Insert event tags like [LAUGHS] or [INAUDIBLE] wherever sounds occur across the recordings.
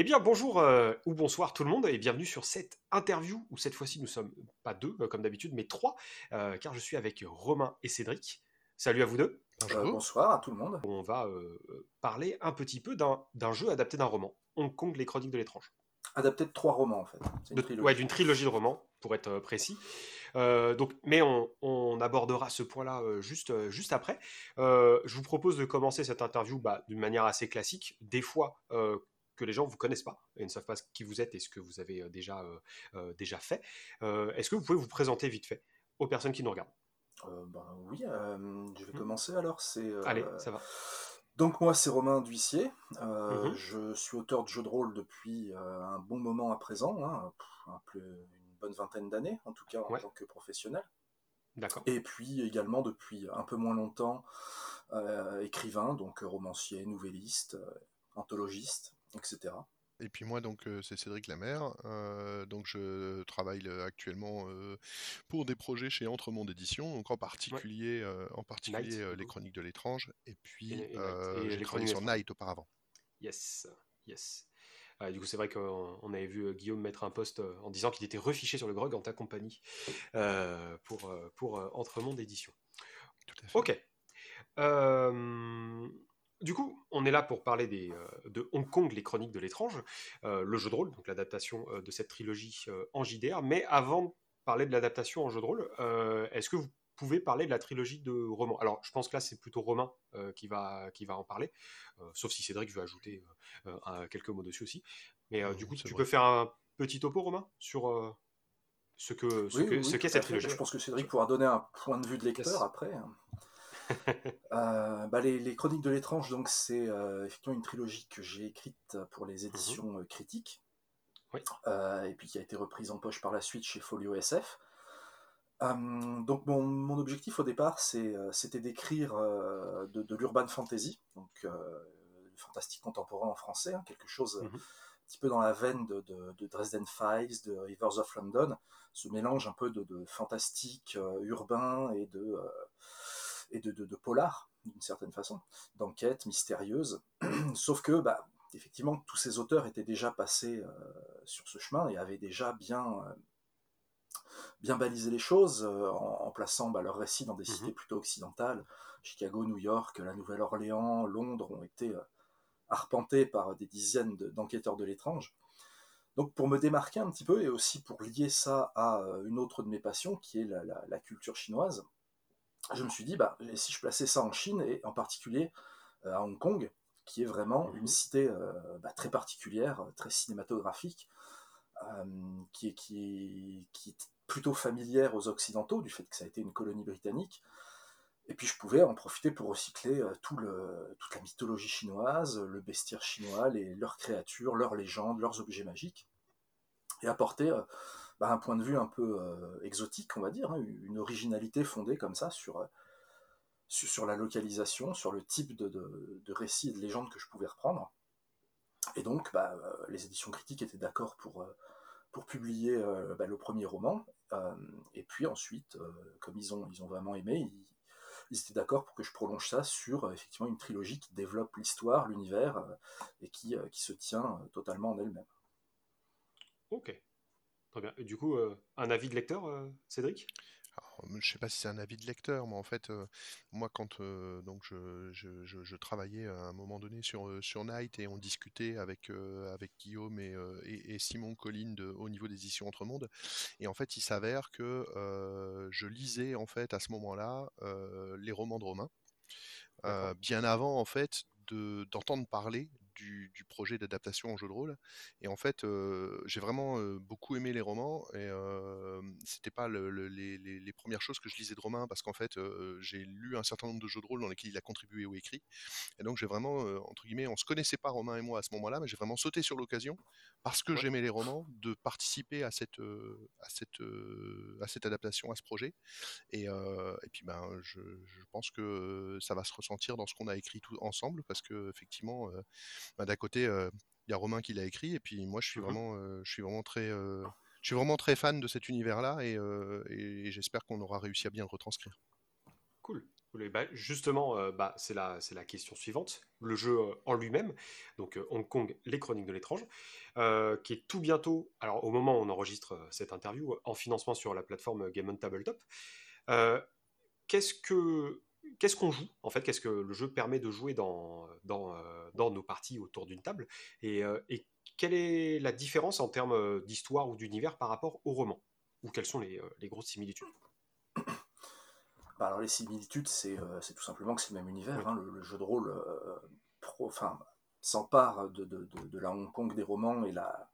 Eh bien, bonjour euh, ou bonsoir tout le monde et bienvenue sur cette interview où cette fois-ci nous sommes pas deux euh, comme d'habitude, mais trois, euh, car je suis avec Romain et Cédric. Salut à vous deux. Euh, bonsoir à tout le monde. On va euh, parler un petit peu d'un jeu adapté d'un roman, Hong Kong, les chroniques de l'étrange. Adapté de trois romans en fait. C'est une De- ouais, d'une trilogie de romans, pour être précis. Euh, donc, mais on, on abordera ce point-là euh, juste, euh, juste après. Euh, je vous propose de commencer cette interview bah, d'une manière assez classique. Des fois euh, que les gens ne vous connaissent pas et ne savent pas qui vous êtes et ce que vous avez euh, déjà, euh, euh, déjà fait. Est-ce que vous pouvez vous présenter vite fait aux personnes qui nous regardent? Ben oui, je vais Mhm. commencer alors. C'est Allez, ça va. donc moi c'est Romain D'Huissier. Euh, Mhm. Je suis auteur de jeux de rôle depuis euh, un bon moment à présent, hein, pff, un peu- une bonne vingtaine d'années en tout cas en Ouais. tant que professionnel. D'accord. Et puis également depuis un peu moins longtemps euh, écrivain, donc romancier, nouvelliste, anthologiste, etc. Et puis moi, donc, euh, c'est Cédric Lamère. euh, donc, je travaille euh, actuellement euh, pour des projets chez Entremonde Édition, donc en particulier, euh, en particulier Night, euh, les. Chroniques de l'étrange. Et puis, Et- et Night. euh, Et j'ai les travaillé Chroniques sur. Night auparavant. Yes, yes. Euh, du coup, c'est vrai qu'on on avait vu Guillaume mettre un post en disant qu'il était refiché sur le grog en ta compagnie euh, pour, pour euh, Entremonde Édition. Tout à fait. Ok. Du coup, on est là pour parler des, euh, de Hong Kong, les chroniques de l'étrange, euh, le jeu de rôle, donc l'adaptation euh, de cette trilogie en JDR. Mais avant de parler de l'adaptation en jeu de rôle, euh, est-ce que vous pouvez parler de la trilogie de romans? Alors, je pense que là, c'est plutôt Romain euh, qui, va, qui va en parler, sauf si Cédric veut ajouter un- quelques mots dessus aussi. Mais du coup, tu vrai. peux faire un petit topo, Romain, sur ce que ce Oui, que- oui, ce oui, qu'est tout cette trilogie? Je pense que Cédric pourra donner un point de vue de lecteur après. [LAUGHS] Euh, bah, les, les Chroniques de l'étrange, donc c'est euh, effectivement une trilogie que j'ai écrite pour les éditions euh, critiques, Oui. Et puis qui a été reprise en poche par la suite chez Folio SF. Donc mon, mon objectif au départ, c'était d'écrire de, de l'urban fantasy, donc fantastique contemporain en français, hein, quelque chose Mhm. un petit peu dans la veine de, de- de Dresden Files, de Rivers of London, ce mélange un peu de, de fantastique euh, urbain et de, euh, et de, de, de polar, d'une certaine façon, d'enquête mystérieuse. [CLEARS THROAT] Sauf que, bah, effectivement, tous ces auteurs étaient déjà passés euh, sur ce chemin et avaient déjà bien, euh, bien balisé les choses euh, en, en plaçant bah, leurs récits dans des Mhm. cités plutôt occidentales. Chicago, New York, la Nouvelle-Orléans, Londres ont été euh, arpentés par des dizaines de- d'enquêteurs de l'étrange. Donc pour me démarquer un petit peu et aussi pour lier ça à une autre de mes passions qui est la, la- la culture chinoise, je me suis dit, bah, si je plaçais ça en Chine et en particulier euh, à Hong Kong, qui est vraiment Mhm. une cité euh, bah, très particulière, très cinématographique, euh, qui, est, qui, est, qui est plutôt familière aux Occidentaux, du fait que ça a été une colonie britannique. Et puis je pouvais en profiter pour recycler euh, tout le, toute la mythologie chinoise, le bestiaire chinois, les, leurs créatures, leurs légendes, leurs objets magiques, et apporter euh, bah, un point de vue un peu euh, exotique, on va dire, hein, une originalité fondée comme ça sur, euh, la localisation, sur le type de, de, récits et de légendes que je pouvais reprendre. Et donc, bah, euh, les éditions critiques étaient d'accord pour, publier bah, le premier roman. Et puis ensuite, comme ils ont, vraiment aimé, ils, étaient d'accord pour que je prolonge ça sur effectivement une trilogie qui développe l'histoire, l'univers, et qui, qui se tient totalement en elle-même. Ok. Très bien. Et du coup, euh, un avis de lecteur, euh, Cédric? Alors, je sais pas si c'est un avis de lecteur, mais en fait, euh, moi, quand euh, donc je, je- je- je travaillais à un moment donné sur, euh, sur Night et on discutait avec, euh, avec Guillaume et, euh, et- et Simon Colline de, au niveau des éditions Entremonde, et en fait, il s'avère que euh, je lisais en fait à ce moment-là euh, les romans de Romain, euh, bien avant en fait de- d'entendre parler du, projet d'adaptation en jeu de rôle. Et en fait, euh, j'ai vraiment euh, beaucoup aimé les romans. Et euh, c'était pas le- le- les, les- premières choses que je lisais de Romain, parce qu'en fait, euh, j'ai lu un certain nombre de jeux de rôle dans lesquels il a contribué ou écrit. Et donc, j'ai vraiment, entre guillemets, on se connaissait pas Romain et moi à ce moment-là, mais j'ai vraiment sauté sur l'occasion, parce que Ouais. j'aimais les romans, de participer à cette, euh, à cette, euh, à cette adaptation, à ce projet. Et, euh, et puis ben, je, je pense que ça va se ressentir dans ce qu'on a écrit tout ensemble, parce que effectivement, euh, ben, d'un côté, euh, il y a Romain qui l'a écrit, et puis moi, je suis Mhm. vraiment, je suis vraiment très, je suis vraiment très fan de cet univers-là, et, et j'espère qu'on aura réussi à bien le retranscrire. Cool. Bah, justement, euh, bah, c'est la, question suivante. Le jeu euh, en lui-même, donc euh, Hong Kong, les chroniques de l'étrange, qui est tout bientôt, alors au moment où on enregistre cette interview, en financement sur la plateforme Game on Tabletop. qu'est-ce que qu'est-ce qu'on joue en fait? Qu'est-ce que le jeu permet de jouer dans, nos parties autour d'une table? Et, quelle est la différence en termes d'histoire ou d'univers par rapport au roman? Ou quelles sont les grosses similitudes? Bah, alors les similitudes, euh, c'est tout simplement que c'est le même univers. Hein. le, jeu de rôle euh, s'empare de, de, de, la Hong Kong des romans et la,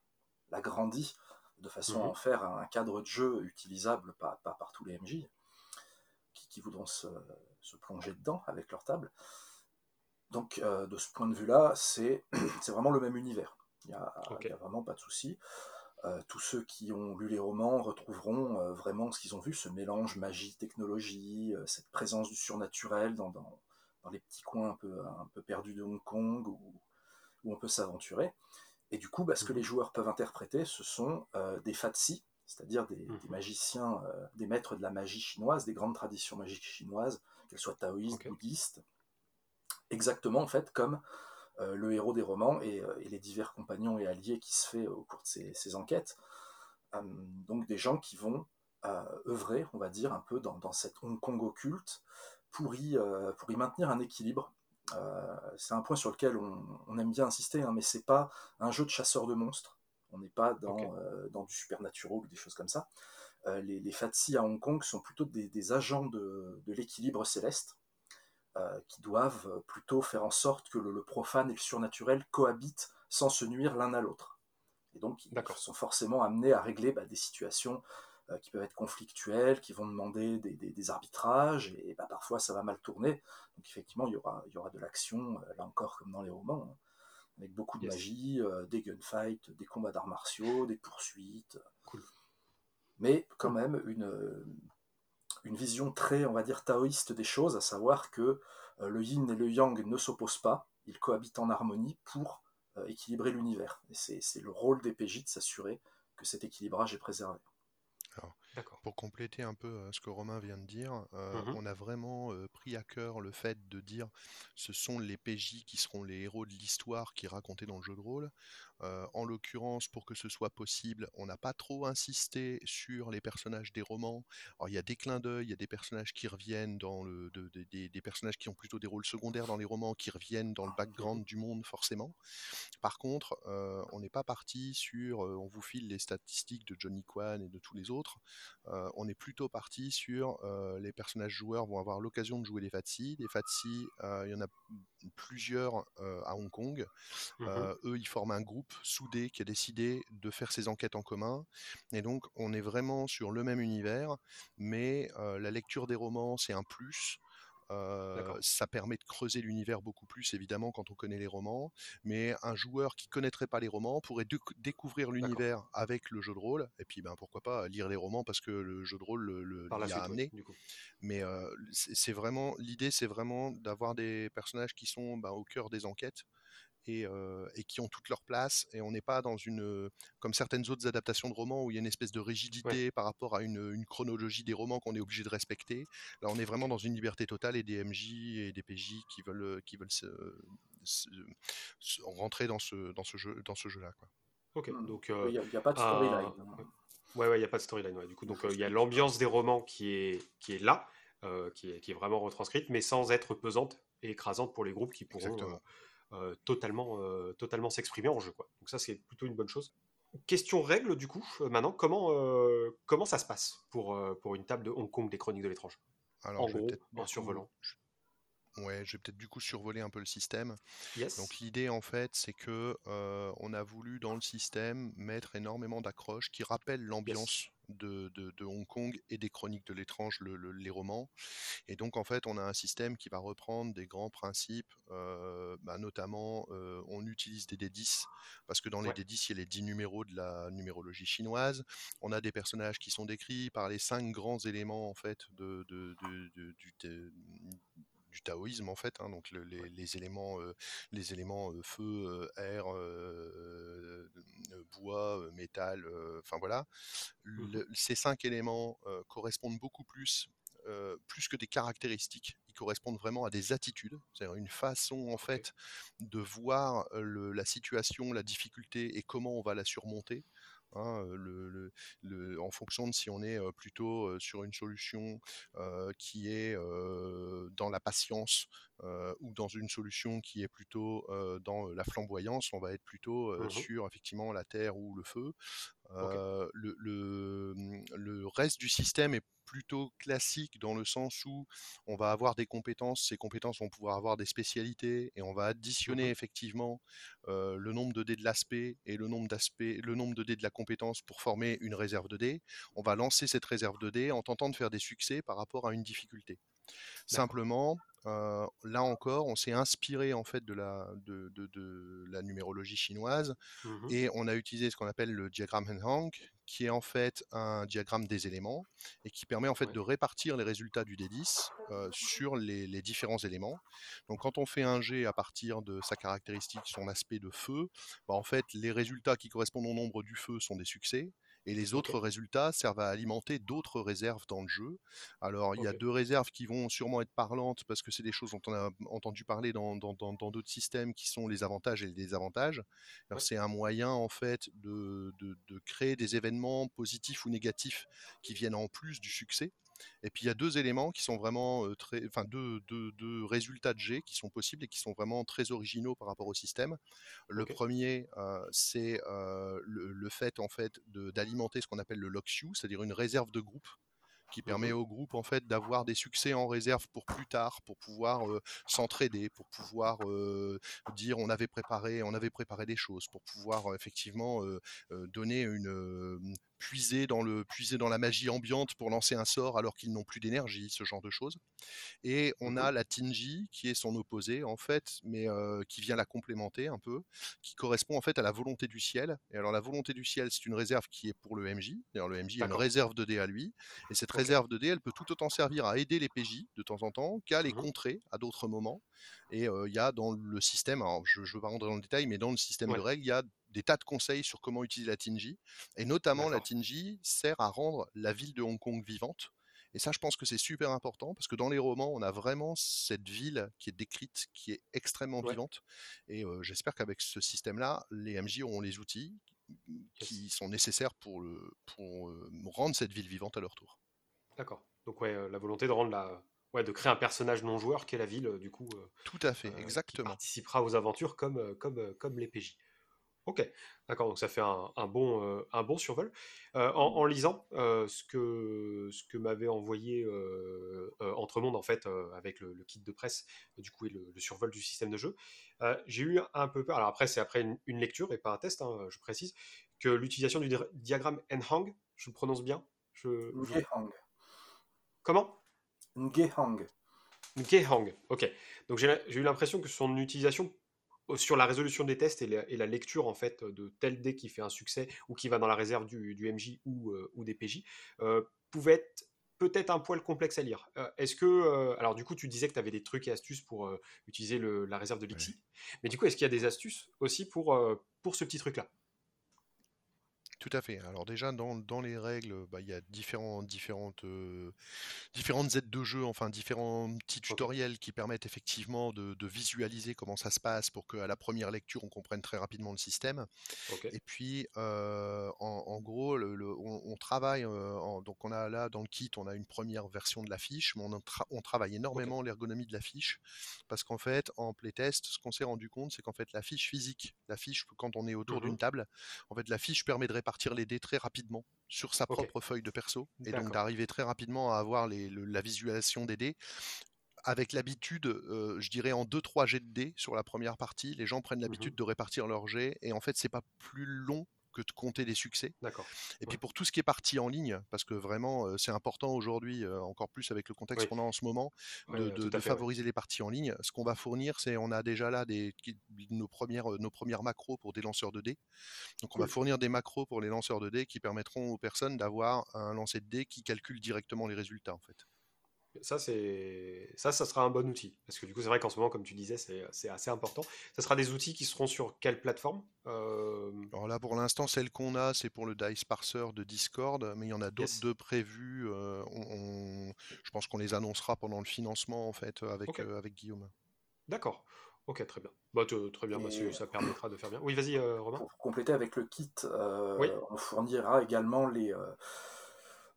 la grandit de façon à mhm. en faire un cadre de jeu utilisable pas, pas par tous les MJ qui, qui voudront se, se, plonger dedans avec leur table. Donc euh, de ce point de vue-là, c'est [CLEARS THROAT] vraiment le même univers. Il n'y a, a, vraiment pas de souci. Euh, tous ceux qui ont lu les romans retrouveront euh, vraiment ce qu'ils ont vu, ce mélange magie-technologie, euh, cette présence du surnaturel dans, dans, les petits coins un peu, un peu perdus de Hong Kong où, où on peut s'aventurer. Et du coup, bah, ce que mhm. les joueurs peuvent interpréter, ce sont des fatsi, c'est-à-dire des, mhm. magiciens, des maîtres de la magie chinoise, des grandes traditions magiques chinoises, qu'elles soient taoïstes, bouddhistes, exactement en fait comme le héros des romans euh, et, les divers compagnons et alliés qui se fait au cours de ces, enquêtes. Euh, donc des gens qui vont œuvrer, on va dire, un peu dans, cette Hong Kong occulte pour y, pour y maintenir un équilibre. c'est un point sur lequel on, aime bien insister, hein, mais c'est pas un jeu de chasseur de monstres. On n'est pas dans, dans du supernatural ou des choses comme ça. les, les Fatsi à Hong Kong sont plutôt des, agents de, de l'équilibre céleste. Euh, qui doivent plutôt faire en sorte que le, profane et le surnaturel cohabitent sans se nuire l'un à l'autre. Et donc, ils sont forcément amenés à régler bah, des situations euh, qui peuvent être conflictuelles, qui vont demander des, arbitrages, et bah, parfois ça va mal tourner. Donc, effectivement, il y aura, il y aura de l'action, euh, là encore comme dans les romans, hein, avec beaucoup de magie, des gunfights, des combats d'arts martiaux, des poursuites. Mais quand même, une, une vision très, on va dire, taoïste des choses, à savoir que euh, le yin et le yang ne s'opposent pas, ils cohabitent en harmonie pour euh, équilibrer l'univers. Et c'est le rôle des PJ de s'assurer que cet équilibrage est préservé. Pour compléter un peu euh, ce que Romain vient de dire, mmh on a vraiment pris à cœur le fait de dire ce sont les PJ qui seront les héros de l'histoire qui est racontée dans le jeu de rôle. Euh, en l'occurrence, pour que ce soit possible, on n'a pas trop insisté sur les personnages des romans. Alors, il y a des clins d'œil, il y a des personnages qui reviennent dans le, des, personnages qui ont plutôt des rôles secondaires dans les romans, qui reviennent dans le background du monde forcément. Par contre, euh, on n'est pas parti sur, euh, on vous file les statistiques de Johnny Kwan et de tous les autres. on est plutôt parti sur les personnages joueurs vont avoir l'occasion de jouer les Fatsi. Les Fatsi, il y en a plusieurs à Hong Kong. Mmh eux, ils forment un groupe soudé qui a décidé de faire ses enquêtes en commun. Et donc, on est vraiment sur le même univers, mais euh, la lecture des romans, c'est un plus. Euh, ça permet de creuser l'univers beaucoup plus, évidemment, quand on connaît les romans. Mais un joueur qui connaîtrait pas les romans pourrait découvrir l'univers avec le jeu de rôle. Et puis, ben, pourquoi pas lire les romans parce que le jeu de rôle le, a amené. Mais euh, c'est vraiment l'idée, c'est vraiment d'avoir des personnages qui sont ben, au cœur des enquêtes et, qui ont toute leur place. Et on n'est pas dans une, comme certaines autres adaptations de romans où il y a une espèce de rigidité par rapport à une, chronologie des romans qu'on est obligé de respecter. Là, on est vraiment dans une liberté totale et des MJ et des PJ qui veulent, qui veulent se, rentrer dans ce, dans ce jeu, dans ce jeu-là. Quoi. Ok, mmh. donc il n'y a, pas de storyline. Hein. Ouais, il n'y a pas de storyline. Du coup, donc il y a l'ambiance des romans qui est, qui est là, qui, est, qui, est, vraiment retranscrite, mais sans être pesante et écrasante pour les groupes qui pourront euh, totalement, euh, totalement s'exprimer en jeu. Quoi. Donc ça, c'est plutôt une bonne chose. Question règle, du coup, euh, maintenant, comment, comment ça se passe pour, pour une table de Hong Kong des Chroniques de l'étrange Alors, en gros, en survolant. Ouais, je vais peut-être du coup survoler un peu le système. Donc l'idée en fait, c'est que on a voulu dans le système mettre énormément d'accroches qui rappellent l'ambiance de, Hong Kong et des chroniques de l'étrange, les romans. Et donc en fait, on a un système qui va reprendre des grands principes, euh, bah, notamment euh, on utilise des D10 parce que dans les D10 il y a les 10 numéros de la numérologie chinoise. On a des personnages qui sont décrits par les cinq grands éléments en fait de, du, du taoïsme en fait, hein, donc les, éléments, les éléments feu, air, bois, métal, enfin voilà. Mmh ces cinq éléments correspondent beaucoup plus plus que des caractéristiques, ils correspondent vraiment à des attitudes, c'est-à-dire une façon en fait de voir la situation, la difficulté et comment on va la surmonter. Hein, le, le, en fonction de si on est plutôt sur une solution qui est dans la patience ou dans une solution qui est plutôt dans la flamboyance, on va être plutôt mmh sur effectivement la terre ou le feu. Le, mmh, le, reste du système est plutôt classique dans le sens où on va avoir des compétences, ces compétences vont pouvoir avoir des spécialités et on va additionner effectivement le nombre de dés de l'aspect et le nombre le nombre de dés de la compétence pour former une réserve de dés. On va lancer cette réserve de dés en tentant de faire des succès par rapport à une difficulté. Simplement, là encore, on s'est inspiré en fait de la, de, la numérologie chinoise mmh et on a utilisé ce qu'on appelle le diagramme Henhang, qui est en fait un diagramme des éléments et qui permet en fait de répartir les résultats du D10 sur les, différents éléments. Donc quand on fait un G à partir de sa caractéristique, son aspect de feu, bah, en fait les résultats qui correspondent au nombre du feu sont des succès et les autres résultats servent à alimenter d'autres réserves dans le jeu. Alors, il y a deux réserves qui vont sûrement être parlantes parce que c'est des choses dont on a entendu parler dans d'autres systèmes qui sont les avantages et les désavantages. C'est un moyen, en fait, de, de, créer des événements positifs ou négatifs qui viennent en plus du succès. Et puis il y a deux éléments qui sont vraiment très, enfin deux, résultats de G qui sont possibles et qui sont vraiment très originaux par rapport au système. Le premier, c'est le, fait en fait d'alimenter ce qu'on appelle le lock c'est-à-dire une réserve de groupe qui permet mmh au groupe en fait d'avoir des succès en réserve pour plus tard, pour pouvoir s'entraider, pour pouvoir dire on avait préparé, on avait préparé des choses, pour pouvoir effectivement donner une puiser dans le puiser dans la magie ambiante pour lancer un sort alors qu'ils n'ont plus d'énergie, ce genre de choses. Et on mmh a la Tinji qui est son opposé en fait, mais qui vient la complémenter un peu, qui correspond en fait à la volonté du ciel. Et alors la volonté du ciel, c'est une réserve qui est pour le MJ. D'ailleurs le MJ a une réserve de dés à lui, et cette réserve de dés, elle peut tout autant servir à aider les PJ de temps en temps qu'à les mmh contrer à d'autres moments. Et il y a dans le système, alors je ne veux pas rentrer dans le détail, mais dans le système de règles, il y a des tas de conseils sur comment utiliser la Tinji. Et notamment, la Tinji sert à rendre la ville de Hong Kong vivante. Et ça, je pense que c'est super important parce que dans les romans, on a vraiment cette ville qui est décrite, qui est extrêmement vivante. Et j'espère qu'avec ce système-là, les MJ auront les outils qui sont nécessaires pour, le, pour rendre cette ville vivante à leur tour. D'accord. Donc ouais, la volonté de rendre la, ouais, de créer un personnage non joueur qui est la ville, du coup. Tout à fait, exactement. Qui participera aux aventures comme, comme, comme les PJ. Ok, d'accord, donc ça fait un, bon, euh, un bon survol. Euh, en, lisant euh, ce que, ce que m'avait envoyé Entremonde, en fait, avec le, kit de presse, du coup, et le, survol du système de jeu, j'ai eu un peu peur, alors après, c'est après une, lecture et pas un test, hein, je précise, que l'utilisation du diagramme Nhang, je le prononce bien je, Ngehang. Comment? Ngehang. Ngehang, ok. Donc j'ai eu l'impression que son utilisation sur la résolution des tests et la, lecture en fait de tel dé qui fait un succès ou qui va dans la réserve du, MJ ou, euh, ou, des PJ euh, pouvait être peut-être un poil complexe à lire. Euh, est-ce que alors du coup tu disais que tu avais des trucs et astuces pour utiliser la réserve de Lixi, mais du coup est-ce qu'il y a des astuces aussi pour pour ce petit truc là tout à fait. Alors déjà dans, dans les règles, bah, il y a différents, différentes, euh, différentes aides de jeu, enfin différents petits tutoriels qui permettent effectivement de, de, visualiser comment ça se passe pour qu'à la première lecture on comprenne très rapidement le système. Et puis euh, en, en, gros, le, on, travaille, euh, donc on a là dans le kit, on a une première version de la fiche, mais on, on travaille énormément l'ergonomie de la fiche parce qu'en fait en playtest, ce qu'on s'est rendu compte, c'est qu'en fait la fiche physique, la fiche quand on est autour mmh d'une table, en fait la fiche permet de partir les dés très rapidement sur sa propre feuille de perso et donc d'arriver très rapidement à avoir les, la visualisation des dés. Avec l'habitude, euh, je dirais en 2-3 jets de dés sur la première partie, les gens prennent l'habitude de répartir leurs jets et en fait c'est pas plus long que de compter des succès. D'accord. Et puis pour tout ce qui est parti en ligne, parce que vraiment euh, c'est important aujourd'hui, euh, encore plus avec le contexte qu'on a en ce moment, de, favoriser les parties en ligne. Ce qu'on va fournir, c'est on a déjà là des, nos, premières, nos premières macros pour des lanceurs de dés. Donc on va fournir des macros pour les lanceurs de dés qui permettront aux personnes d'avoir un lancer de dés qui calcule directement les résultats en fait. Ça, c'est ça, ça sera un bon outil. Parce que du coup, c'est vrai qu'en ce moment, comme tu disais, c'est assez important. Ça sera des outils qui seront sur quelle plateforme euh, Alors là, pour l'instant, celle qu'on a, c'est pour le Dice Parser de Discord, mais il y en a d'autres de prévus. Euh, je pense qu'on les annoncera pendant le financement en fait avec, avec Guillaume. D'accord. Ok, très bien. Bah, très bien, bah, ça permettra de faire bien. Oui, vas-y, Romain. Pour compléter avec le kit, on fournira également les,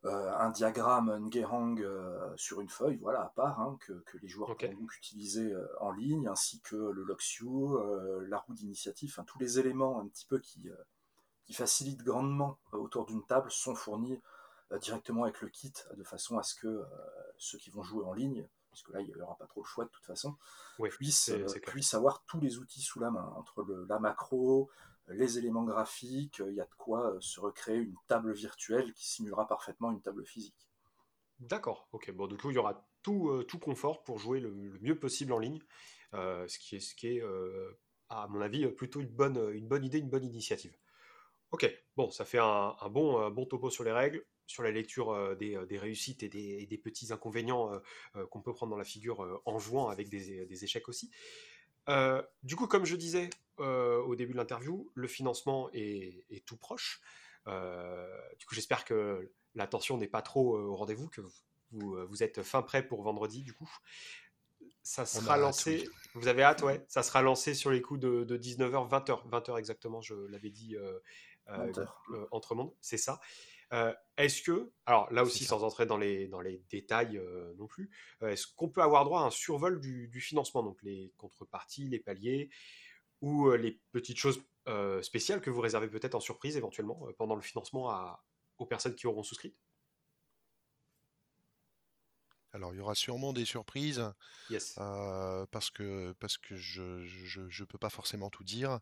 euh, un diagramme Ngerang euh, sur une feuille, voilà, à part, hein, que, les joueurs pourront donc utiliser euh, en ligne, ainsi que le Loxiu, la roue d'initiative, tous les éléments un petit peu qui, qui facilitent grandement autour d'une table sont fournis directement avec le kit, de façon à ce que ceux qui vont jouer en ligne, puisque là il n'y aura pas trop le choix de toute façon, puissent, puissent, avoir tous les outils sous la main, entre le, la macro, les éléments graphiques, il y a de quoi euh, se recréer une table virtuelle qui simulera parfaitement une table physique. D'accord, ok. Bon, du coup, il y aura tout, euh, tout confort pour jouer le, mieux possible en ligne, euh, ce qui est, ce qui est à mon avis, plutôt une bonne, idée, une bonne initiative. Ok, bon, ça fait un, bon, bon topo sur les règles, sur la lecture des, réussites et des, petits inconvénients qu'on peut prendre dans la figure en jouant avec des échecs aussi. Euh, du coup, comme je disais euh, au début de l'interview, le financement est, tout proche. Euh, du coup, j'espère que l'attention n'est pas trop au rendez-vous, que vous, êtes fin prêt pour vendredi, du coup. Ça sera lancé. Vous avez hâte, ouais. Ça sera lancé sur les coups de, 19h, 20h. 20h exactement, je l'avais dit entre monde. C'est ça. Euh, est-ce que, alors là aussi sans entrer dans les, dans les détails euh, non plus, euh, est-ce qu'on peut avoir droit à un survol du, financement, donc les contreparties, les paliers, ou les petites choses spéciales que vous réservez peut-être en surprise éventuellement pendant le financement aux personnes qui auront souscrit? Alors, il y aura sûrement des surprises yes. parce que, parce que je ne peux pas forcément tout dire.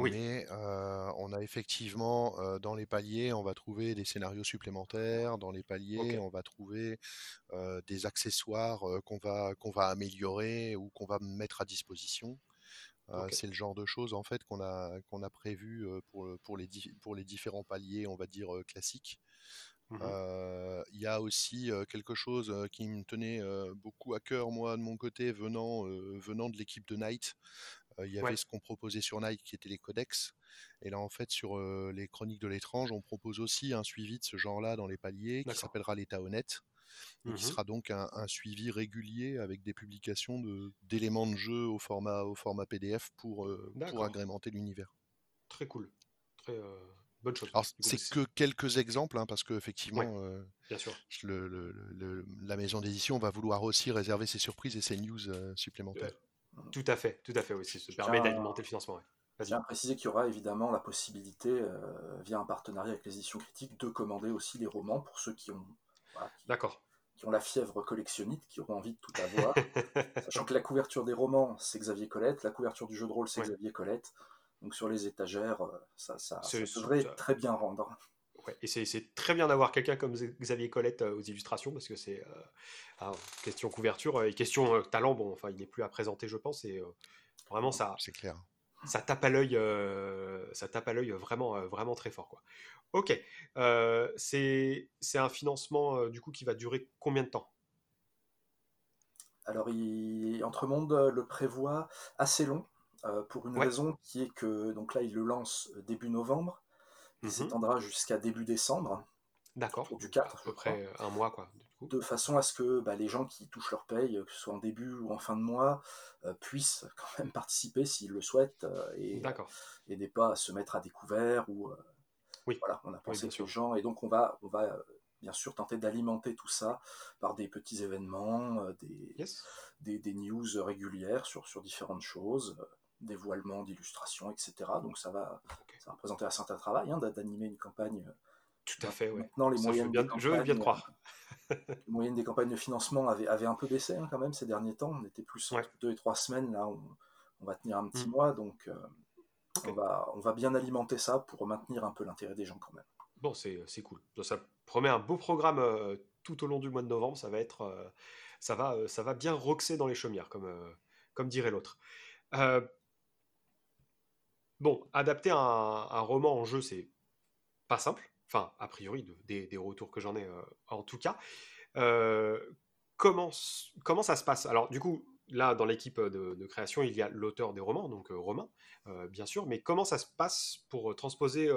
Mais on a effectivement, dans les paliers, on va trouver des scénarios supplémentaires. Dans les paliers, on va trouver des accessoires qu'on va, qu'on va améliorer ou qu'on va mettre à disposition. C'est le genre de choses en fait qu'on a, qu'on a prévu pour, pour, les, pour les différents paliers, on va dire, classiques. Mmh il y a aussi quelque chose qui me tenait beaucoup à cœur, moi, de mon côté, venant, venant de l'équipe de Night. Il y avait ce qu'on proposait sur Night qui était les codex. Et là, en fait, sur les chroniques de l'étrange, on propose aussi un suivi de ce genre-là dans les paliers qui s'appellera l'état honnête. Et qui mmh sera donc un, suivi régulier avec des publications d'éléments de, jeu au format, au format PDF pour, pour agrémenter l'univers. Très cool. Très, c'est que quelques exemples, hein, parce qu'effectivement, euh, la maison d'édition va vouloir aussi réserver ses surprises et ses news euh, supplémentaires. Euh, tout à fait, tout à fait, aussi. Ça permet d'alimenter le financement. Je tiens à préciser qu'il y aura évidemment la possibilité, via un partenariat avec les éditions critiques, de commander aussi les romans pour ceux qui ont, qui ont la fièvre collectionniste, qui auront envie de tout avoir. [LAUGHS] Sachant que la couverture des romans, c'est Xavier Colette, la couverture du jeu de rôle, c'est Xavier Colette. Donc sur les étagères, euh, ça, ça, devrait très bien rendre. et c'est très bien d'avoir quelqu'un comme Xavier Colette euh, aux illustrations parce que c'est euh, question couverture et question talent. Bon, enfin, il n'est plus à présenter, je pense. Et vraiment, ça. C'est clair. Ça tape à l'œil, ça tape à l'œil vraiment, vraiment très fort, quoi. Ok, c'est un financement du coup qui va durer combien de temps? Alors, il, Entremonde le prévoit assez long. Euh, pour une raison qui est que donc là il le lance euh, début novembre, il mhm. s'étendra jusqu'à début décembre. D'accord. Du 4, à peu près un mois quoi. De façon à ce que bah, les gens qui touchent leur paye, que ce soit en début ou en fin de mois, euh, puissent [LAUGHS] quand même participer s'ils le souhaitent et, et n'aient pas à se mettre à découvert ou oui. voilà, on a pensé oui, gens et donc on va on va bien sûr tenter d'alimenter tout ça par des petits événements, des, des, des, news régulières sur, sur différentes choses dévoilement, d'illustration, etc. Donc ça va, ça va représenter un certain travail hein, d'animer une campagne. Tout à fait, oui. Maintenant, les moyens je veux bien, croire. [LAUGHS] les moyennes des campagnes de financement avaient, un peu baissé hein, quand même ces derniers temps. On était plus entre deux et trois semaines. Là, on, va tenir un petit mm. mois, donc euh, on, va, on va bien alimenter ça pour maintenir un peu l'intérêt des gens quand même. Bon, c'est cool. Ça promet un beau programme euh, tout au long du mois de novembre. Ça va être, euh, ça va, ça va bien roxer dans les chaumières, comme, comme dirait l'autre. Bon, adapter un, roman en jeu, c'est pas simple. Enfin, a priori, des, retours que j'en ai euh, en tout cas. Euh, comment, ça se passe? Alors, du coup, là, dans l'équipe de, création, il y a l'auteur des romans, donc euh, Romain, bien sûr. Mais comment ça se passe pour transposer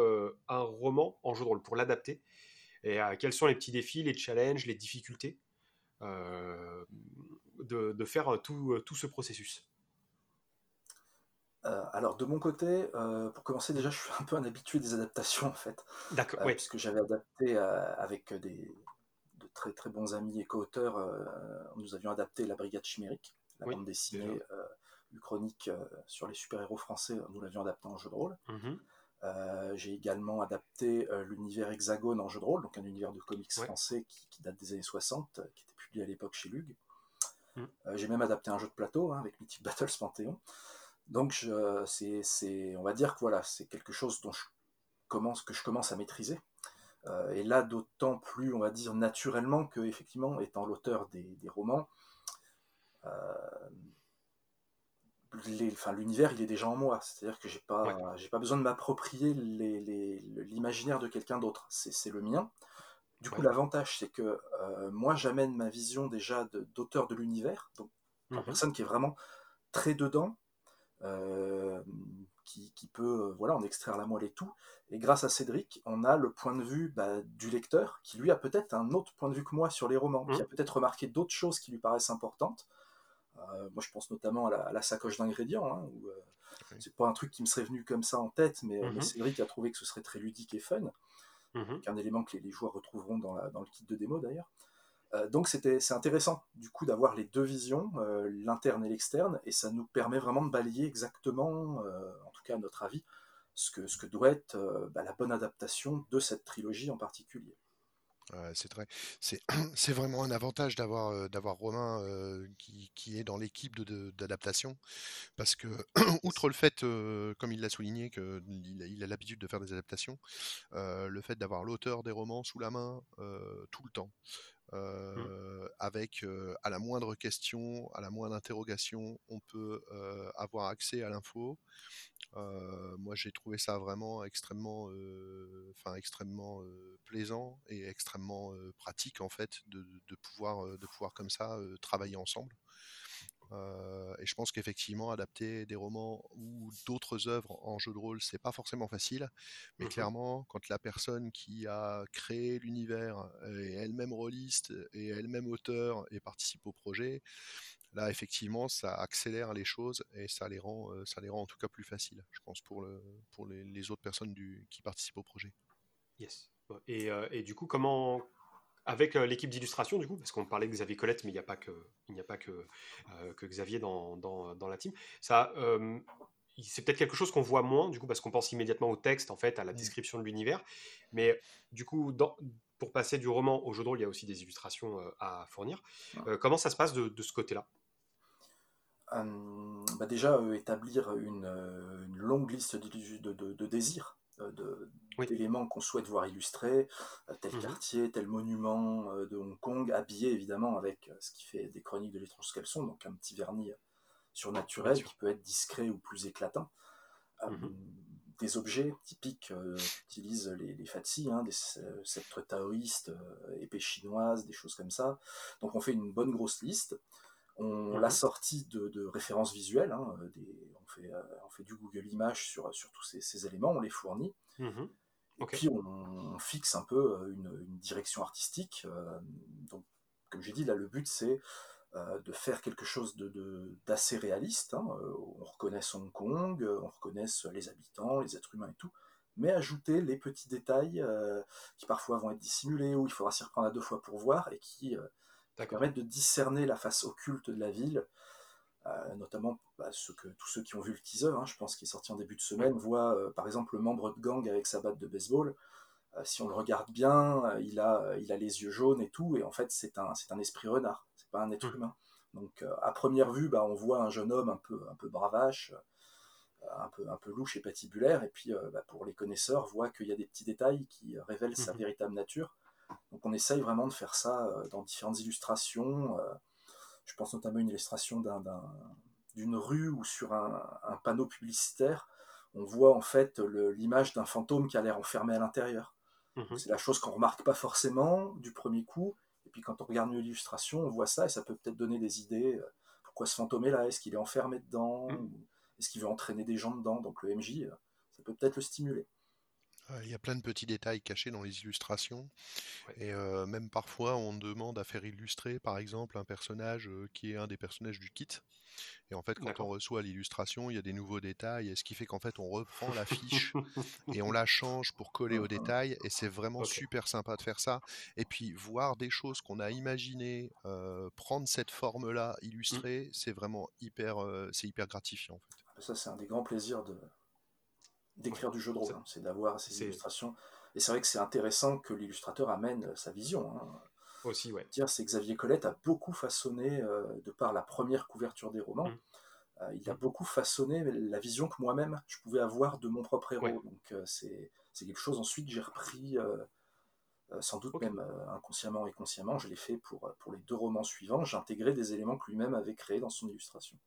un roman en jeu de rôle, pour l'adapter? Et quels sont les petits défis, les challenges, les difficultés de, faire tout ce processus? Alors de mon côté, pour commencer déjà, je suis un peu un habitué des adaptations en fait. D'accord. oui. Puisque j'avais adapté avec des de très très bons amis et co-auteurs, nous avions adapté La Brigade Chimérique, la bande dessinée chronique sur les super-héros français, nous l'avions adapté en jeu de rôle. Mmh j'ai également adapté l'univers Hexagone en jeu de rôle, donc un univers de comics français qui, date des années 60, qui était publié à l'époque chez Lug. Mmh. j'ai même adapté un jeu de plateau hein, avec Mythic Battles Panthéon. Donc, c'est, on va dire que voilà, c'est quelque chose dont je commence, que je commence à maîtriser. Euh, et là, d'autant plus, on va dire, naturellement que, effectivement, étant l'auteur des, romans, euh, l'univers, il est déjà en moi. C'est-à-dire que j'ai pas, j'ai pas besoin de m'approprier l'imaginaire de quelqu'un d'autre. C'est le mien. Du coup, l'avantage, c'est que euh, moi, j'amène ma vision déjà d'auteur de, l'univers, donc une mmh personne qui est vraiment très dedans, euh, qui, peut euh, voilà, en extraire la moelle et tout. Et grâce à Cédric, on a le point de vue bah, du lecteur, qui lui a peut-être un autre point de vue que moi sur les romans, qui mmh. a peut-être remarqué d'autres choses qui lui paraissent importantes. Euh, moi, je pense notamment à la, sacoche d'ingrédients, hein, où c'est pas un truc qui me serait venu comme ça en tête, mais, mmh Cédric a trouvé que ce serait très ludique et fun. Mmh un élément que les, joueurs retrouveront dans, dans, le kit de démo d'ailleurs. Euh, donc c'était c'est intéressant du coup d'avoir les deux visions, euh, l'interne et l'externe, et ça nous permet vraiment de balayer exactement, euh, en tout cas à notre avis, ce que, ce que doit être bah, la bonne adaptation de cette trilogie en particulier. c'est vrai, [CLEARS THROAT] c'est vraiment un avantage d'avoir d'avoir Romain qui, qui, est dans l'équipe d'adaptation, parce que [CLEARS THROAT] outre le fait, comme il l'a souligné, qu'il il a l'habitude de faire des adaptations, le fait d'avoir l'auteur des romans sous la main tout le temps, Mmh. Euh, avec euh, à la moindre question, à la moindre interrogation, on peut euh, avoir accès à l'info. moi, j'ai trouvé ça vraiment extrêmement, enfin extrêmement plaisant et extrêmement pratique en fait de, de, pouvoir, de pouvoir comme ça travailler ensemble. Euh, et je pense qu'effectivement, adapter des romans ou d'autres œuvres en jeu de rôle, c'est pas forcément facile. Mais mmh clairement, quand la personne qui a créé l'univers est elle-même rôliste et elle-même auteur et participe au projet, là, effectivement, ça accélère les choses et ça les rend, euh, ça les rend en tout cas plus faciles, je pense, pour, le, pour les, autres personnes du, qui participent au projet. Yes. Et, euh, et, du coup, comment, avec euh, l'équipe d'illustration, du coup, parce qu'on parlait de Xavier Colette, mais il n'y a pas que, il n'y a pas que, euh, que Xavier dans, dans, dans, la team. Ça, euh, c'est peut-être quelque chose qu'on voit moins, du coup, parce qu'on pense immédiatement au texte, en fait, à la mm. description de l'univers. Mais du coup, dans, pour passer du roman au jeu de rôle, il y a aussi des illustrations à fournir. comment ça se passe de, de ce côté-là? Bah Déjà, établir une, une, longue liste de, de, de désirs de, d'éléments qu'on souhaite voir illustrés, euh, tel mhm. quartier, tel monument euh, de Hong Kong, habillé évidemment avec euh, ce qui fait des chroniques de l'étrange qu'elles sont, donc un petit vernis surnaturel qui peut être discret ou plus éclatant. Mhm. Des objets typiques utilisent les, les fatsis, hein, des sceptres taoïstes, épées chinoises, des choses comme ça. Donc on fait une bonne grosse liste. On mhm. l'a sorti de, références visuelles, hein, on, fait, on, fait, du Google Images sur, sur tous ces, ces éléments, on les fournit. Et puis on, fixe un peu euh, une, direction artistique. Euh, donc, comme j'ai dit, là, le but c'est euh, de faire quelque chose d'assez de, réaliste. Hein. On reconnaisse Hong Kong, on reconnaisse les habitants, les êtres humains et tout, mais ajouter les petits détails qui parfois vont être dissimulés ou il faudra s'y reprendre à deux fois pour voir et qui permettent de discerner la face occulte de la ville euh, notamment bah, que, tous ceux qui ont vu le teaser, hein, je pense qu'il est sorti en début de semaine, voient euh, par exemple le membre de gang avec sa batte de baseball. Euh, si on le regarde bien, il, a, il a les yeux jaunes et tout, et en fait c'est un, c'est un esprit renard, c'est pas un être mmh. humain. Donc à première vue, bah, on voit un jeune homme un peu, un peu bravache, un peu, un peu louche et patibulaire, et puis bah, pour les connaisseurs, voit qu'il y a des petits détails qui révèlent sa mmh véritable nature. Donc on essaye vraiment de faire ça dans différentes illustrations. Je pense notamment à une illustration d'une rue ou sur un, panneau publicitaire, on voit en fait l'image d'un fantôme qui a l'air enfermé à l'intérieur. Mhm. C'est la chose qu'on remarque pas forcément du premier coup, et puis quand on regarde l'illustration, on voit ça et ça peut peut-être donner des idées. Euh, pourquoi ce fantôme est là Est-ce qu'il est enfermé dedans mhm. Est-ce qu'il veut entraîner des gens dedans Donc le MJ, euh, ça peut peut-être le stimuler. Il y a plein de petits détails cachés dans les illustrations. Et même parfois, on demande à faire illustrer, par exemple, un personnage qui est un des personnages du kit. Et en fait, quand on reçoit l'illustration, il y a des nouveaux détails, et ce qui fait qu'en fait, on reprend la fiche [LAUGHS] et on la change pour coller aux détails. Et c'est vraiment super sympa de faire ça. Et puis, voir des choses qu'on a imaginées, prendre cette forme-là, mmh. illustrer, c'est vraiment hyper, c'est hyper gratifiant. En fait. Ça, c'est un des grands plaisirs de, d'écrire du jeu de rôle, hein. c'est d'avoir ces illustrations. Et c'est vrai que c'est intéressant que l'illustrateur amène euh, sa vision. Hein. Aussi, ouais. Dire, c'est Xavier Colette a beaucoup façonné, euh, de par la première couverture des romans, mmh. euh, il a mmh. beaucoup façonné la vision que moi-même je pouvais avoir de mon propre héros. Donc c'est quelque chose ensuite que j'ai repris, sans doute même inconsciemment et consciemment, je l'ai fait pour, pour les deux romans suivants, j'ai intégré des éléments que lui-même avait créés dans son illustration.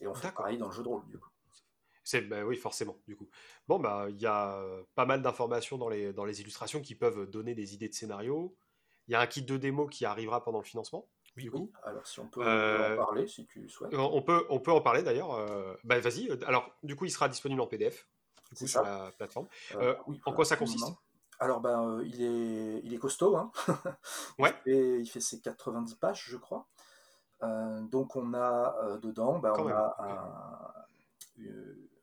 Et on fait pareil dans le jeu de rôle, du coup. C'est bah oui, forcément, du coup. Bon, bah, il y a pas mal d'informations dans les, dans les illustrations qui peuvent donner des idées de scénario. Il y a un kit de démo qui arrivera pendant le financement. Oui, oui. Alors, si on peut en parler, si tu souhaites. On peut, on peut en parler d'ailleurs. bah, vas-y. Alors, du coup, il sera disponible en PDF du coup, sur la plateforme. en quoi ça consiste? Alors, ben, il, est, il est costaud. Hein [LAUGHS] ouais. Et il fait ses 90 pages, je crois. donc, on a dedans, ben, on a un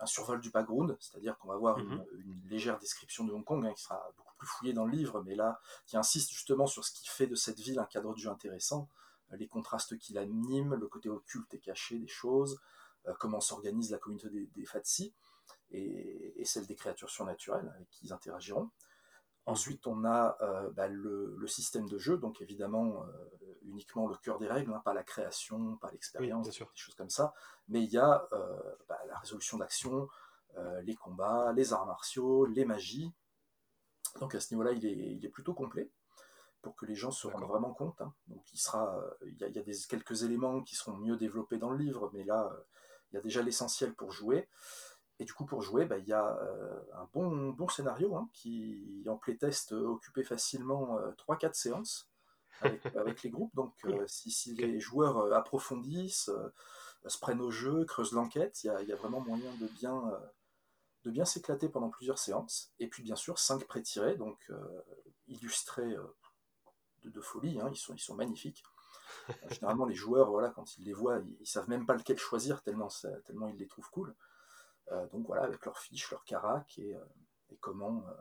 un survol du background, c'est-à-dire qu'on va avoir mhm. une, légère description de Hong Kong, hein, qui sera beaucoup plus fouillée dans le livre, mais là, qui insiste justement sur ce qui fait de cette ville un cadre de jeu intéressant, euh, les contrastes qui l'animent, le côté occulte et caché des choses, euh, comment s'organise la communauté des, des Fatsi, et, celle des créatures surnaturelles avec qui ils interagiront. Ensuite, on a euh, bah, le, système de jeu, donc évidemment euh, uniquement le cœur des règles, hein, pas la création, pas l'expérience, des choses comme ça. Mais il y a euh, bah, la résolution d'action, les combats, les arts martiaux, les magies. Donc à ce niveau-là, il est, plutôt complet pour que les gens se rendent vraiment compte. Hein. Donc il sera, il y a, des, quelques éléments qui seront mieux développés dans le livre, mais là, il y a déjà l'essentiel pour jouer. Et du coup, pour jouer, bah, il y a euh, un bon, bon scénario hein, qui, en playtest, euh, occupait facilement 3-4 euh, séances [LAUGHS] avec, les groupes. Donc, si, les joueurs approfondissent, se prennent au jeu, creusent l'enquête, il y, a, vraiment moyen de bien, de bien s'éclater pendant plusieurs séances. Et puis, bien sûr, 5 pré-tirés, donc illustrés de, folie, hein, ils, sont, ils sont magnifiques. Généralement, les joueurs, voilà, quand ils les voient, ils, ne savent même pas lequel choisir tellement, tellement ils les trouvent cool. Euh, donc voilà, avec leurs fiches, leurs caracs et, euh, comment, euh,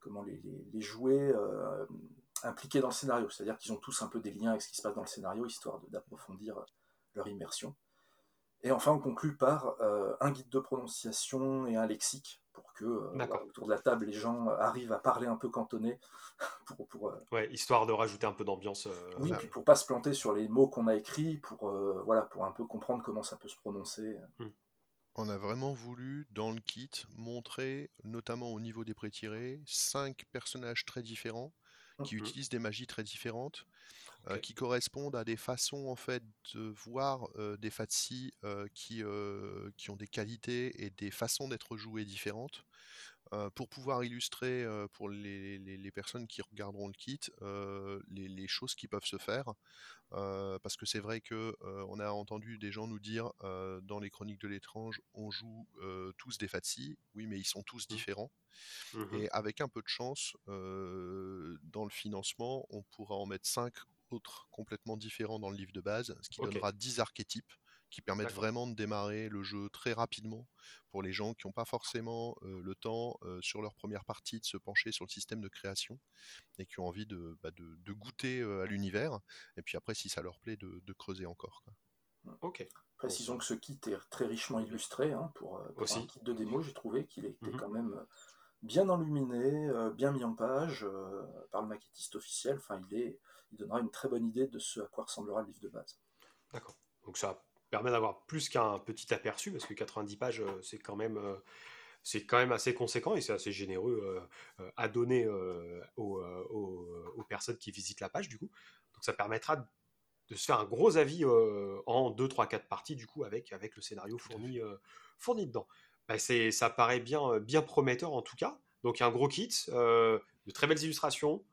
comment les, jouer impliqués dans le scénario. C'est-à-dire qu'ils ont tous un peu des liens avec ce qui se passe dans le scénario, histoire d'approfondir leur immersion. Et enfin, on conclut par un guide de prononciation et un lexique pour que autour de la table, les gens arrivent à parler un peu cantonné. [LAUGHS] pour, pour ouais, histoire de rajouter un peu d'ambiance. oui, puis pour pas se planter sur les mots qu'on a écrits, pour, voilà, pour un peu comprendre comment ça peut se prononcer. Hmm. On a vraiment voulu, dans le kit, montrer, notamment au niveau des pré-tirés, cinq personnages très différents, qui utilisent des magies très différentes, euh, qui correspondent à des façons en fait de voir euh, des fatsi euh, qui, qui ont des qualités et des façons d'être jouées différentes. Pour pouvoir illustrer pour les, personnes qui regarderont le kit les, choses qui peuvent se faire parce que c'est vrai que on a entendu des gens nous dire dans les chroniques de l'étrange, on joue tous des Fatsi, oui, mais ils sont tous mmh. différents. Mmh Et avec un peu de chance, dans le financement, on pourra en mettre 5 autres complètement différents dans le livre de base, ce qui donnera 10 archétypes qui permettent vraiment de démarrer le jeu très rapidement pour les gens qui n'ont pas forcément le temps sur leur première partie de se pencher sur le système de création et qui ont envie de, bah, de, goûter à l'univers et puis après si ça leur plaît de, creuser encore. Ok. Précisons que ce kit est très richement illustré hein, pour, Aussi. un kit de démo, j'ai trouvé qu'il était mmh quand même bien enluminé, bien mis en page par le maquettiste officiel. Enfin, il, est, il donnera une très bonne idée de ce à quoi ressemblera le livre de base. D'accord. Donc ça permet d'avoir plus qu'un petit aperçu, parce que 90 pages, euh, c'est quand même euh, c'est quand même assez conséquent et c'est assez généreux euh, à donner aux, personnes qui visitent la page du coup. Donc ça permettra de se faire un gros avis en 2, 3, 4 parties du coup avec, avec le scénario fourni, fourni dedans. Bah, ça paraît bien, bien prometteur en tout cas. Donc un gros kit, de très belles illustrations,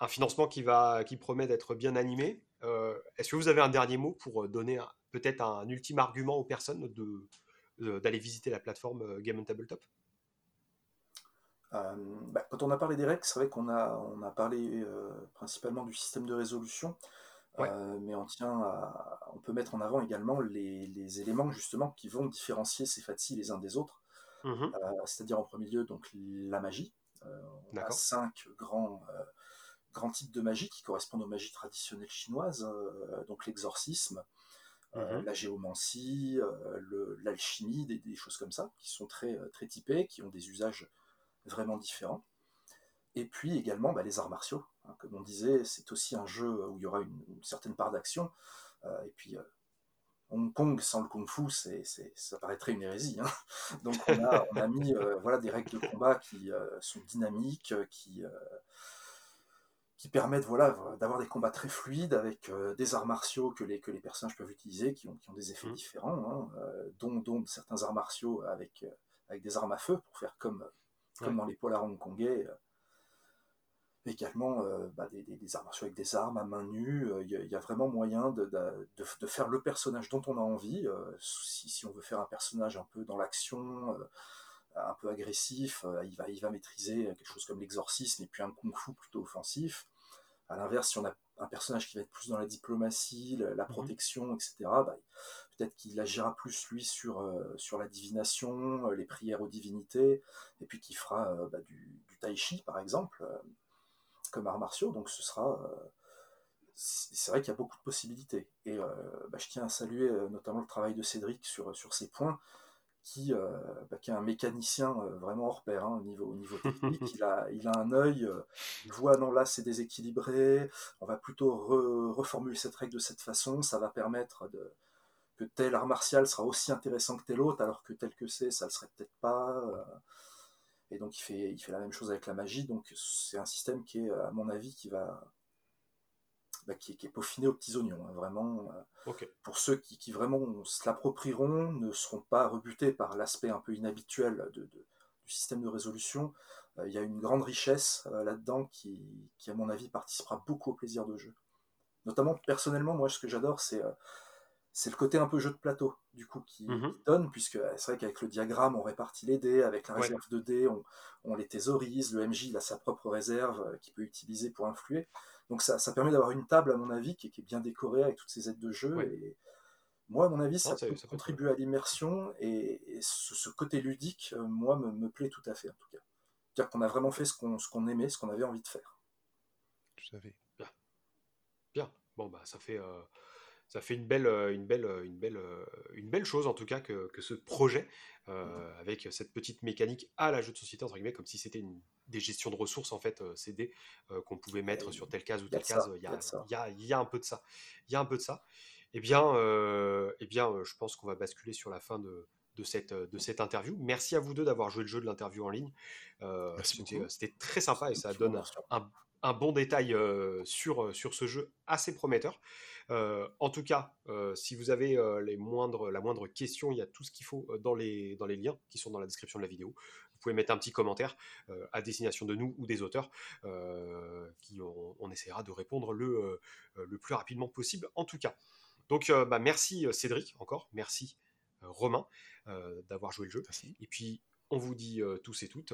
un financement qui, va, qui promet d'être bien animé. Est-ce que vous avez un dernier mot pour donner peut-être un ultime argument aux personnes de, d'aller visiter la plateforme euh, Game on Tabletop? Bah, quand on a parlé des règles, c'est vrai qu'on a, on a parlé principalement du système de résolution. mais on tient on peut mettre en avant également les, éléments justement qui vont différencier ces FATSI les uns des autres. Mmh c'est-à-dire en premier lieu donc la magie. on a cinq grands, grands types de magie qui correspondent aux magies traditionnelles chinoises, donc l'exorcisme, mmh la géomancie, l'alchimie, des, des, choses comme ça, qui sont très, très typées, qui ont des usages vraiment différents. Et puis également bah, les arts martiaux. Hein, comme on disait, c'est aussi un jeu où il y aura une, certaine part d'action. Euh, et puis euh, Hong Kong sans le kung fu, c'est, ça paraîtrait une hérésie. Hein. [LAUGHS] Donc on a, mis euh, voilà, des règles de combat qui sont dynamiques, qui, qui permettent voilà, d'avoir des combats très fluides avec des arts martiaux que les, que les personnages peuvent utiliser, qui ont, qui ont des effets mmh. différents, hein, dont, dont, certains arts martiaux avec, avec des armes à feu pour faire comme, comme dans les polars hongkongais également euh, bah, des, des, arts martiaux avec des armes à main nue. Euh, il y, a vraiment moyen de, de, faire le personnage dont on a envie. Euh, si, si, on veut faire un personnage un peu dans l'action, un peu agressif, il, va, il va maîtriser quelque chose comme l'exorcisme et puis un kung-fu plutôt offensif. À l'inverse, si on a un personnage qui va être plus dans la diplomatie, la, mhm. protection, etc., bah, peut-être qu'il agira plus, lui, sur, sur la divination, les prières aux divinités, et puis qui fera bah, du, du tai chi, par exemple comme arts martiaux, donc ce sera. Euh, c'est vrai qu'il y a beaucoup de possibilités. Et euh, bah, je tiens à saluer euh, notamment le travail de Cédric sur, sur ces points, qui, bah, qui est un mécanicien vraiment hors pair hein, au, niveau, au niveau technique. il, a, il a un œil, il voit non là c'est déséquilibré, on va plutôt reformuler cette règle de cette façon, ça va permettre de, que tel art martial sera aussi intéressant que tel autre, alors que tel que c'est, ça ne le serait peut-être pas. Et donc il fait, il fait la même chose avec la magie. Donc c'est un système qui est, à mon avis, qui va bah, qui, est, peaufiné aux petits oignons. Hein, vraiment, euh, pour ceux qui, qui vraiment se l'approprieront, ne seront pas rebutés par l'aspect un peu inhabituel de, du système de résolution. Euh, il y a une grande richesse euh, là-dedans qui, qui, à mon avis, participera beaucoup au plaisir de jeu. Notamment, personnellement, moi, ce que j'adore, c'est c'est le côté un peu jeu de plateau, du coup, qui, mmh donne, puisque euh, c'est vrai qu'avec le diagramme, on répartit les dés, avec la réserve de dés, on, les thésaurise, le MJ il a sa propre réserve euh, qu'il peut utiliser pour influer. Donc ça, ça permet d'avoir une table, à mon avis, qui, est bien décorée avec toutes ces aides de jeu. Et moi, à mon avis, ça, contribue à l'immersion, et, ce, côté ludique, euh, moi, me, plaît tout à fait, en tout cas. C'est-à-dire qu'on a vraiment fait ce qu'on aimait, ce qu'on avait envie de faire. Tout à fait. Bien. Bien. Bon, bah, ça fait ça fait une belle, euh, une belle, euh, une belle, euh, une belle chose en tout cas que, que ce projet avec cette petite mécanique à la jeu de société entre guillemets, comme si c'était des gestions de ressources en fait CD qu'on pouvait mettre sur telle case ou telle case. Il y, a, il, y a, il y, a, un peu de ça. Il y a un peu de ça. Eh bien, eh bien, je pense qu'on va basculer sur la fin de, de cette, de cette interview. Merci à vous deux d'avoir joué le jeu de l'interview en ligne. C'était très sympa et ça donne un, un bon détail sur, sur ce jeu assez prometteur. Euh, en tout cas, euh, si vous avez euh, les moindres, la moindre question, il y a tout ce qu'il faut dans les, dans les liens qui sont dans la description de la vidéo. Vous pouvez mettre un petit commentaire à destination de nous ou des auteurs, qui on, essaiera de répondre le, le plus rapidement possible. En tout cas, donc bah, merci Cédric encore, merci Romain d'avoir joué le jeu. Et puis on vous dit tous et toutes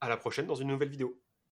à la prochaine dans une nouvelle vidéo.